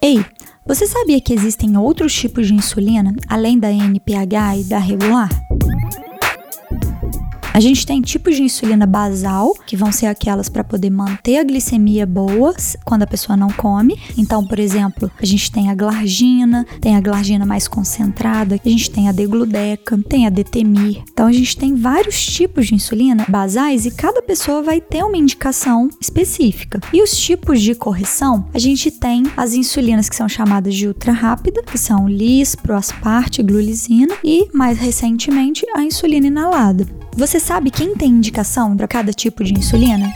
Ei, você sabia que existem outros tipos de insulina além da NPH e da regular? A gente tem tipos de insulina basal, que vão ser aquelas para poder manter a glicemia boa quando a pessoa não come. Então, por exemplo, a gente tem a glargina, tem a glargina mais concentrada, a gente tem a degludeca, tem a detemir. Então, a gente tem vários tipos de insulina basais e cada pessoa vai ter uma indicação específica. E os tipos de correção, a gente tem as insulinas que são chamadas de ultra rápida, que são lispro, asparte, glulizina e mais recentemente a insulina inalada. Você sabe quem tem indicação para cada tipo de insulina?